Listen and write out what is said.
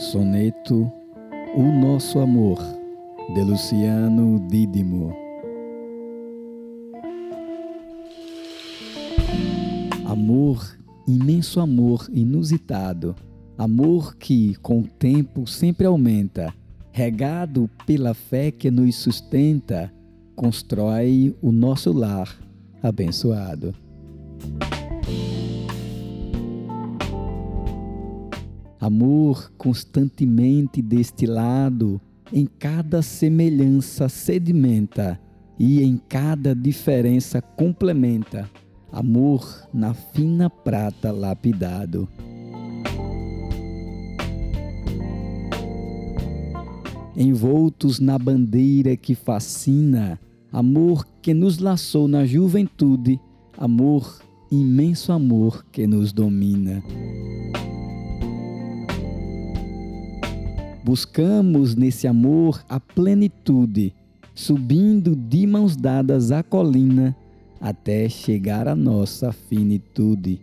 Soneto O Nosso Amor, de Luciano Dídimo. Amor, imenso amor inusitado, amor que com o tempo sempre aumenta, regado pela fé que nos sustenta, constrói o nosso lar abençoado. Amor constantemente destilado, em cada semelhança sedimenta e em cada diferença complementa. Amor na fina prata lapidado. Envoltos na bandeira que fascina, amor que nos laçou na juventude, amor, imenso amor que nos domina. Buscamos nesse amor a plenitude, subindo de mãos dadas a colina até chegar à nossa finitude.